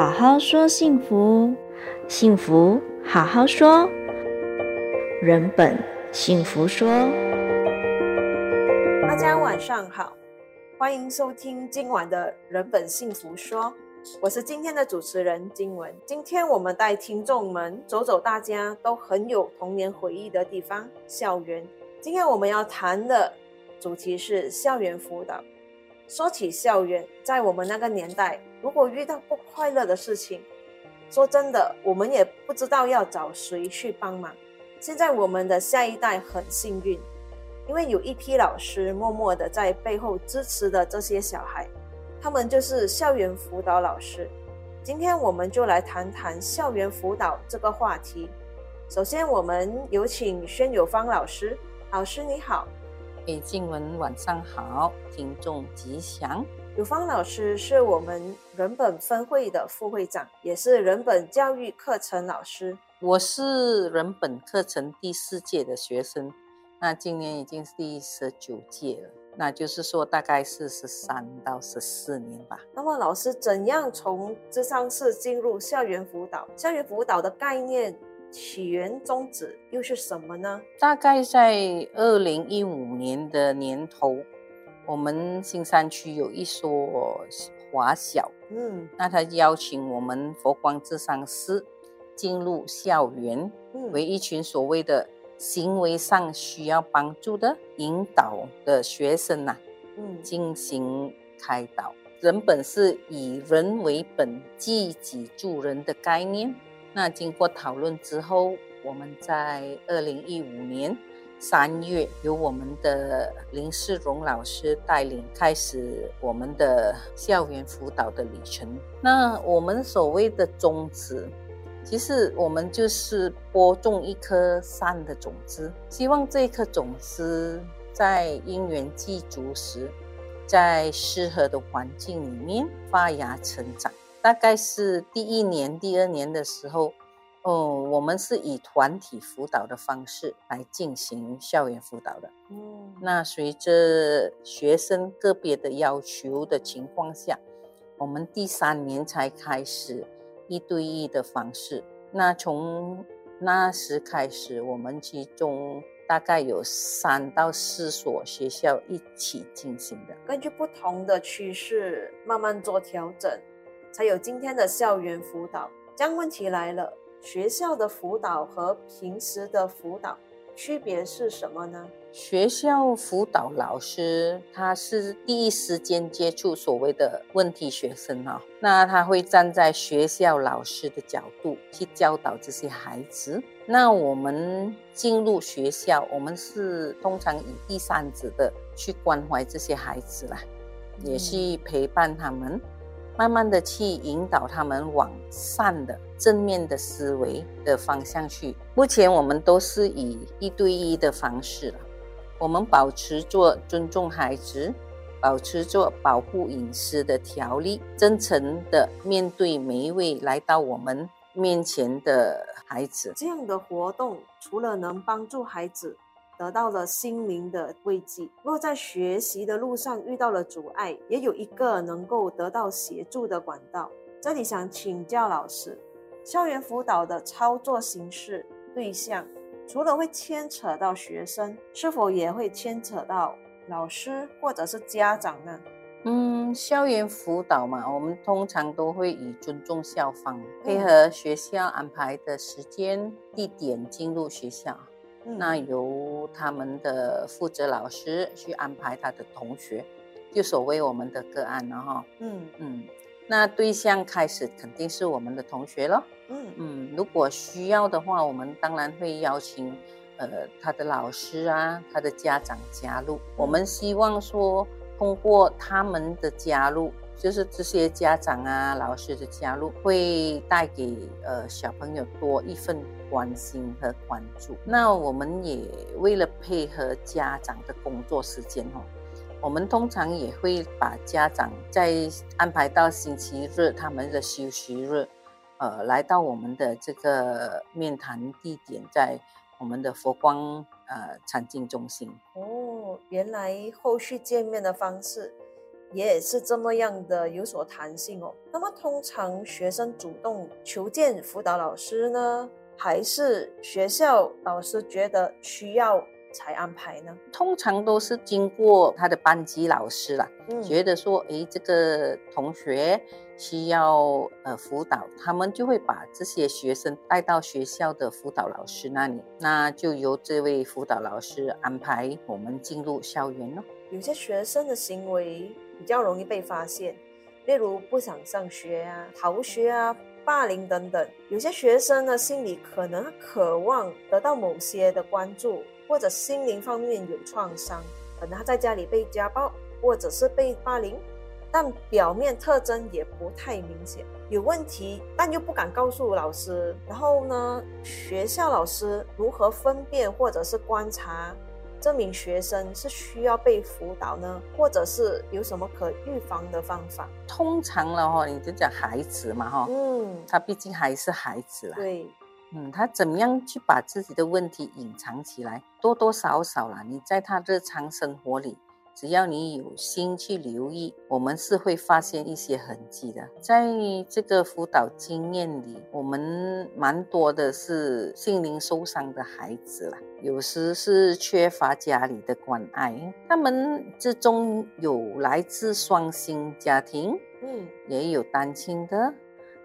好好说幸福，幸福好好说，人本幸福说。大家晚上好，欢迎收听今晚的人本幸福说，我是今天的主持人金文。今天我们带听众们走走大家都很有童年回忆的地方——校园。今天我们要谈的主题是校园辅导。说起校园，在我们那个年代，如果遇到不快乐的事情，说真的，我们也不知道要找谁去帮忙。现在我们的下一代很幸运，因为有一批老师默默的在背后支持的这些小孩，他们就是校园辅导老师。今天我们就来谈谈校园辅导这个话题。首先，我们有请宣友芳老师，老师你好。诶，静文晚上好，听众吉祥。有芳老师是我们人本分会的副会长，也是人本教育课程老师。我是人本课程第四届的学生，那今年已经是第十九届了，那就是说大概是十三到十四年吧。那么老师怎样从智商室进入校园辅导？校园辅导的概念？起源宗旨又是什么呢？大概在二零一五年的年头，我们新山区有一所华小，嗯，那他邀请我们佛光智商师进入校园，嗯，为一群所谓的行为上需要帮助的引导的学生呐，嗯，进行开导。人本是以人为本，济己助人的概念。那经过讨论之后，我们在二零一五年三月，由我们的林世荣老师带领，开始我们的校园辅导的旅程。那我们所谓的宗旨，其实我们就是播种一颗善的种子，希望这颗种子在因缘具足时，在适合的环境里面发芽成长。大概是第一年、第二年的时候，哦，我们是以团体辅导的方式来进行校园辅导的。嗯，那随着学生个别的要求的情况下，我们第三年才开始一对一的方式。那从那时开始，我们其中大概有三到四所学校一起进行的，根据不同的趋势慢慢做调整。才有今天的校园辅导。这样问题来了，学校的辅导和平时的辅导区别是什么呢？学校辅导老师他是第一时间接触所谓的问题学生啊，那他会站在学校老师的角度去教导这些孩子。那我们进入学校，我们是通常以第三者的去关怀这些孩子啦，也是陪伴他们。慢慢的去引导他们往善的正面的思维的方向去。目前我们都是以一对一的方式，我们保持做尊重孩子，保持做保护隐私的条例，真诚的面对每一位来到我们面前的孩子。这样的活动除了能帮助孩子，得到了心灵的慰藉。若在学习的路上遇到了阻碍，也有一个能够得到协助的管道。这里想请教老师，校园辅导的操作形式、对象，除了会牵扯到学生，是否也会牵扯到老师或者是家长呢？嗯，校园辅导嘛，我们通常都会以尊重校方，配合学校安排的时间、地点进入学校。那由他们的负责老师去安排他的同学，就所谓我们的个案了哈。嗯嗯，那对象开始肯定是我们的同学了。嗯嗯，如果需要的话，我们当然会邀请呃他的老师啊，他的家长加入。我们希望说，通过他们的加入。就是这些家长啊、老师的加入，会带给呃小朋友多一份关心和关注。那我们也为了配合家长的工作时间哦，我们通常也会把家长在安排到星期日他们的休息日，呃，来到我们的这个面谈地点，在我们的佛光呃禅净中心。哦，原来后续见面的方式。也是这么样的有所弹性哦。那么通常学生主动求见辅导老师呢，还是学校老师觉得需要才安排呢？通常都是经过他的班级老师啦，嗯、觉得说，诶，这个同学需要呃辅导，他们就会把这些学生带到学校的辅导老师那里，那就由这位辅导老师安排我们进入校园咯。有些学生的行为比较容易被发现，例如不想上学啊、逃学啊、霸凌等等。有些学生呢，心里可能渴望得到某些的关注，或者心灵方面有创伤，可能他在家里被家暴，或者是被霸凌，但表面特征也不太明显，有问题，但又不敢告诉老师。然后呢，学校老师如何分辨或者是观察？这名学生是需要被辅导呢，或者是有什么可预防的方法？通常了哈，你就讲孩子嘛哈，嗯，他毕竟还是孩子啦，对，嗯，他怎么样去把自己的问题隐藏起来？多多少少啦，你在他日常生活里。只要你有心去留意，我们是会发现一些痕迹的。在这个辅导经验里，我们蛮多的是心灵受伤的孩子啦，有时是缺乏家里的关爱，他们之中有来自双薪家庭，嗯，也有单亲的，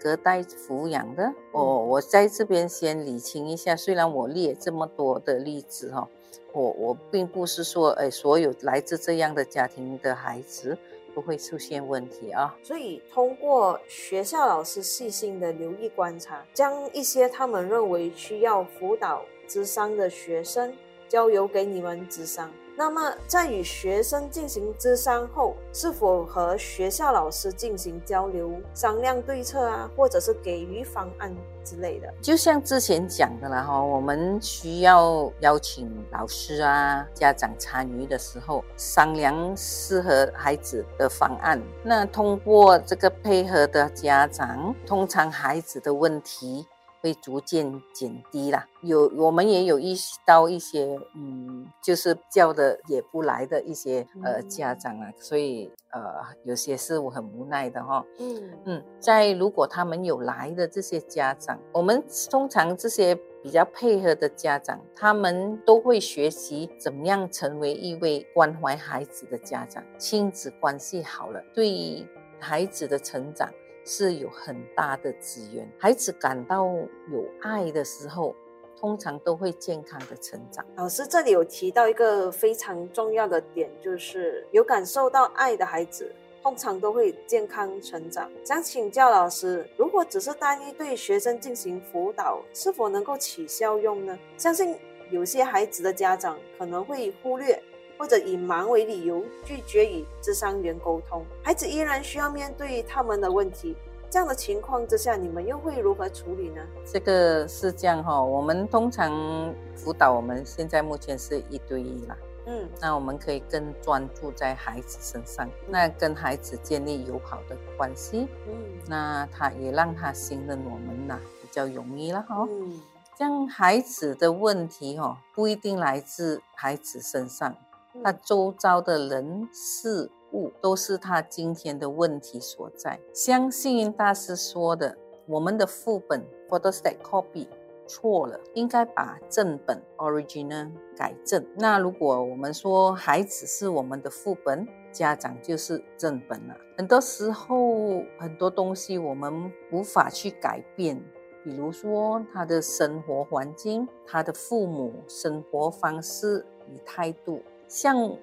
隔代抚养的。哦，我在这边先理清一下，虽然我列这么多的例子哈。我我并不是说，哎，所有来自这样的家庭的孩子都会出现问题啊。所以，通过学校老师细心的留意观察，将一些他们认为需要辅导智商的学生交由给你们智商。那么，在与学生进行咨商后，是否和学校老师进行交流、商量对策啊，或者是给予方案之类的？就像之前讲的了哈，我们需要邀请老师啊、家长参与的时候，商量适合孩子的方案。那通过这个配合的家长，通常孩子的问题。会逐渐减低啦。有我们也有意识到一些，嗯，就是叫的也不来的一些呃家长啊，所以呃有些是我很无奈的哈。嗯嗯，在如果他们有来的这些家长，我们通常这些比较配合的家长，他们都会学习怎么样成为一位关怀孩子的家长。亲子关系好了，对于孩子的成长。是有很大的资源，孩子感到有爱的时候，通常都会健康的成长。老师这里有提到一个非常重要的点，就是有感受到爱的孩子，通常都会健康成长。想请教老师，如果只是单一对学生进行辅导，是否能够起效用呢？相信有些孩子的家长可能会忽略。或者以忙为理由拒绝与智商员沟通，孩子依然需要面对他们的问题。这样的情况之下，你们又会如何处理呢？这个是这样哈，我们通常辅导，我们现在目前是一对一啦。嗯，那我们可以更专注在孩子身上，那跟孩子建立友好的关系。嗯，那他也让他信任我们呐，比较容易了哈。嗯，这样孩子的问题哈，不一定来自孩子身上。他周遭的人事物都是他今天的问题所在。像星云大师说的，我们的副本 photostat copy 错了，应该把正本 original 改正。那如果我们说孩子是我们的副本，家长就是正本了。很多时候很多东西我们无法去改变，比如说他的生活环境、他的父母生活方式与态度。像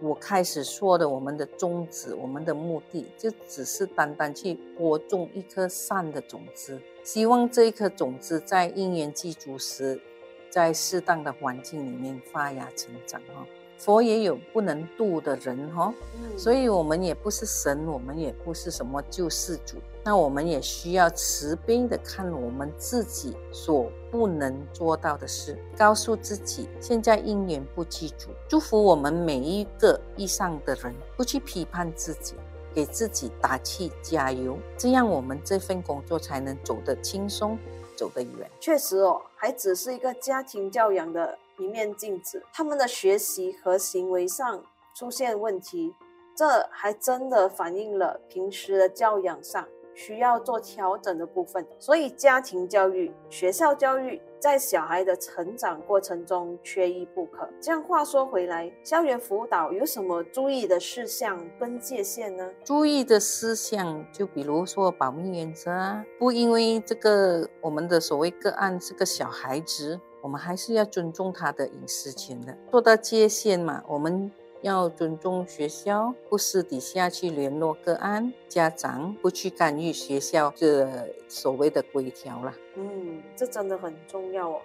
我开始说的，我们的宗旨，我们的目的，就只是单单去播种一颗善的种子，希望这一颗种子在因缘具足时，在适当的环境里面发芽成长哈。佛也有不能度的人哈，所以我们也不是神，我们也不是什么救世主，那我们也需要慈悲的看我们自己所不能做到的事，告诉自己现在因缘不具足，祝福我们每一个以上的人，不去批判自己，给自己打气加油，这样我们这份工作才能走得轻松，走得远。确实哦，孩子是一个家庭教养的。一面镜子，他们的学习和行为上出现问题，这还真的反映了平时的教养上需要做调整的部分。所以，家庭教育、学校教育在小孩的成长过程中缺一不可。这样话说回来，校园辅导有什么注意的事项跟界限呢？注意的事项就比如说保密原则啊，不因为这个我们的所谓个案是个小孩子，我们还是要尊重他的隐私权的。做到界限嘛，我们。要尊重学校，不私底下去联络个案，家长不去干预学校这所谓的规条了。嗯，这真的很重要哦，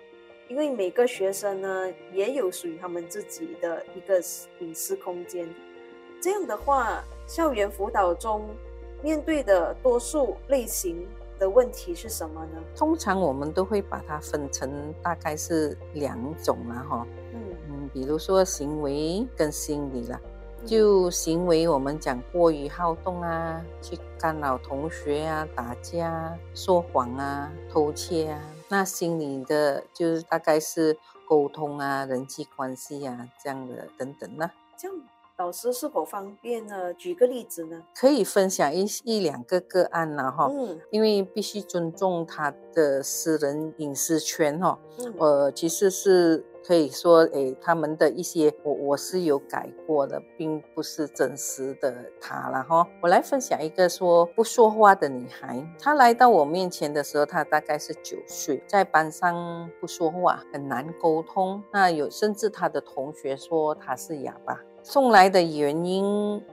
因为每个学生呢也有属于他们自己的一个隐私空间。这样的话，校园辅导中面对的多数类型的问题是什么呢？通常我们都会把它分成大概是两种了哈嗯。比如说行为跟心理啦，就行为我们讲过于好动啊，去干扰同学啊，打架、说谎啊、偷窃啊。那心理的，就是大概是沟通啊、人际关系啊这样的等等呢。这样，老师是否方便呢？举个例子呢？可以分享一一两个个案了哈。嗯。因为必须尊重他的私人隐私权哈。嗯。呃，其实是。可以说，诶，他们的一些我我是有改过的，并不是真实的他了哈。我来分享一个说不说话的女孩，她来到我面前的时候，她大概是九岁，在班上不说话，很难沟通。那有甚至她的同学说她是哑巴。送来的原因，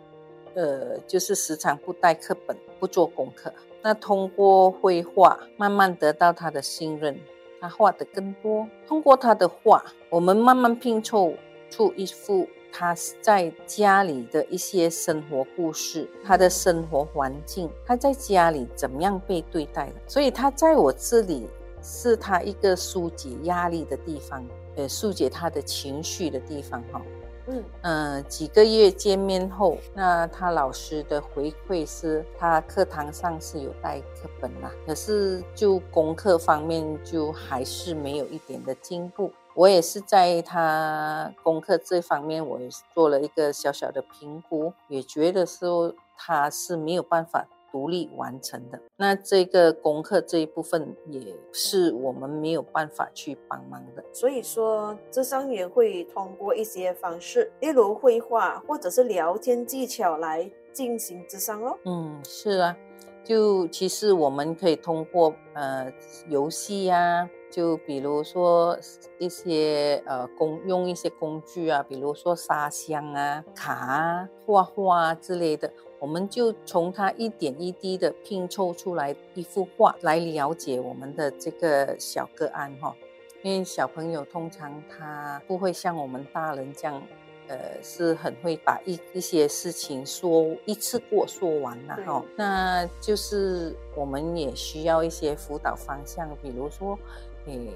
呃，就是时常不带课本，不做功课。那通过绘画，慢慢得到她的信任。他画的更多，通过他的画，我们慢慢拼凑出一幅他在家里的一些生活故事，他的生活环境，他在家里怎么样被对待的，所以他在我这里是他一个疏解压力的地方，呃，疏解他的情绪的地方，哈。嗯呃，几个月见面后，那他老师的回馈是，他课堂上是有带课本啦，可是就功课方面就还是没有一点的进步。我也是在他功课这方面，我也做了一个小小的评估，也觉得说他是没有办法。独立完成的，那这个功课这一部分也是我们没有办法去帮忙的。所以说，智商员会通过一些方式，例如绘画或者是聊天技巧来进行智商咯。嗯，是啊，就其实我们可以通过呃游戏呀，就比如说一些呃工用一些工具啊，比如说沙箱啊、卡啊、画画啊之类的。我们就从他一点一滴的拼凑出来一幅画来了解我们的这个小个案哈，因为小朋友通常他不会像我们大人这样，呃，是很会把一一些事情说一次过说完了哈。那就是我们也需要一些辅导方向，比如说，诶，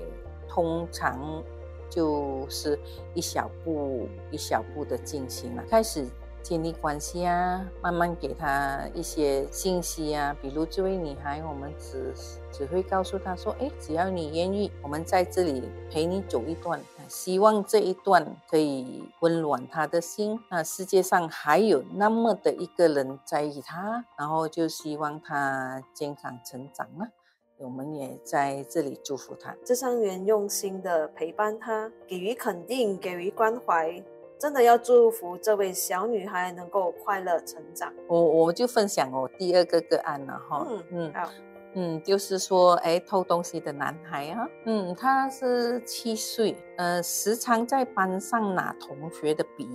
通常就是一小步一小步的进行了，开始。建立关系啊，慢慢给他一些信息啊，比如这位女孩，我们只只会告诉她说，哎，只要你愿意，我们在这里陪你走一段，希望这一段可以温暖她的心。那世界上还有那么的一个人在意她，然后就希望她健康成长啊。我们也在这里祝福她。咨商员用心的陪伴她，给予肯定，给予关怀。真的要祝福这位小女孩能够快乐成长。我我就分享我第二个个案了哈。嗯嗯好嗯，就是说，哎，偷东西的男孩啊，嗯，他是七岁，呃，时常在班上拿同学的笔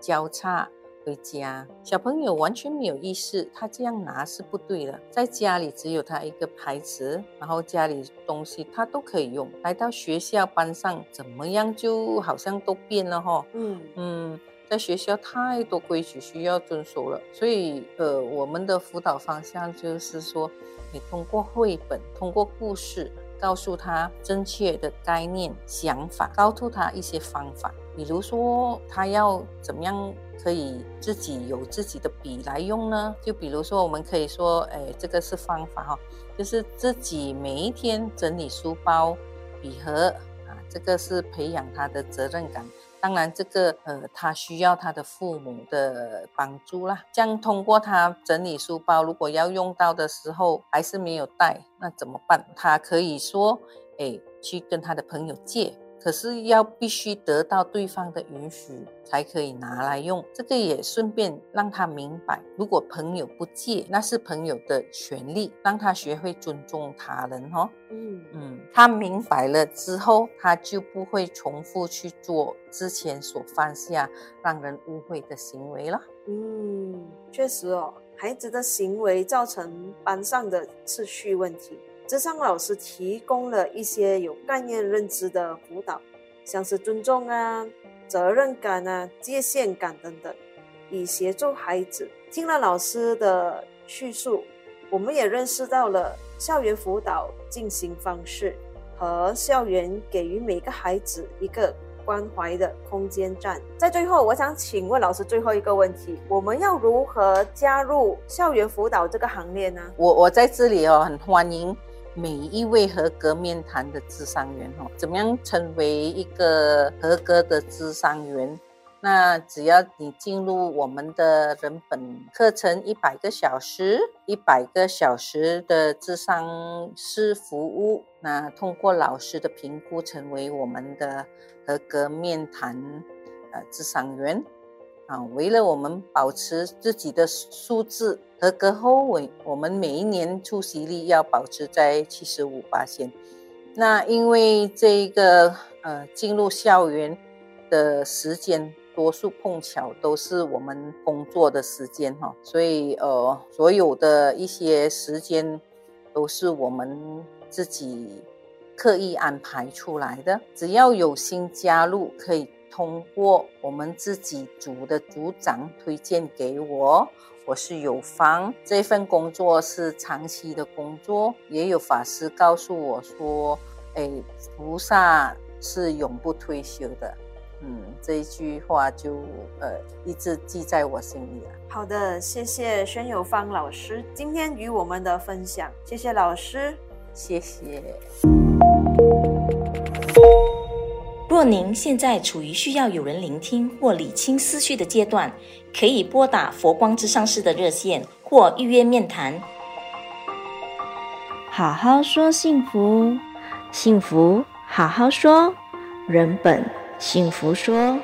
交叉。回家，小朋友完全没有意识，他这样拿是不对的。在家里只有他一个牌子，然后家里东西他都可以用。来到学校班上，怎么样就好像都变了哈。嗯嗯，在学校太多规矩需要遵守了，所以呃，我们的辅导方向就是说，你通过绘本，通过故事，告诉他正确的概念、想法，告诉他一些方法，比如说他要怎么样。可以自己有自己的笔来用呢？就比如说，我们可以说，哎，这个是方法哈，就是自己每一天整理书包、笔盒啊，这个是培养他的责任感，当然，这个呃，他需要他的父母的帮助啦。这样通过他整理书包，如果要用到的时候还是没有带，那怎么办？他可以说，哎，去跟他的朋友借。可是要必须得到对方的允许才可以拿来用，这个也顺便让他明白，如果朋友不借，那是朋友的权利，让他学会尊重他人哦。嗯嗯，他明白了之后，他就不会重复去做之前所犯下让人误会的行为了。嗯，确实哦，孩子的行为造成班上的秩序问题。咨商老师提供了一些有概念认知的辅导，像是尊重啊、责任感啊、界限感等等，以协助孩子。听了老师的叙述，我们也认识到了校园辅导进行方式和校园给予每个孩子一个关怀的空间站。在最后，我想请问老师最后一个问题：我们要如何加入校园辅导这个行列呢？我我在这里哦，很欢迎。每一位合格面谈的咨商员哦，怎么样成为一个合格的咨商员？那只要你进入我们的人本课程一百个小时，一百个小时的咨商师服务，那通过老师的评估，成为我们的合格面谈呃咨商员。啊，为了我们保持自己的素质。合格后，我我们每一年出席率要保持在七十五巴仙。那因为这个呃进入校园的时间，多数碰巧都是我们工作的时间哈，所以呃所有的一些时间都是我们自己刻意安排出来的。只要有心加入，可以通过我们自己组的组长推荐给我。我是有方，这份工作是长期的工作。也有法师告诉我说：“哎，菩萨是永不退休的。”嗯，这一句话就呃一直记在我心里了。好的，谢谢宣有方老师今天与我们的分享，谢谢老师，谢谢。若您现在处于需要有人聆听或理清思绪的阶段，可以拨打佛光之上师的热线或预约面谈。好好说幸福，幸福好好说，人本幸福说。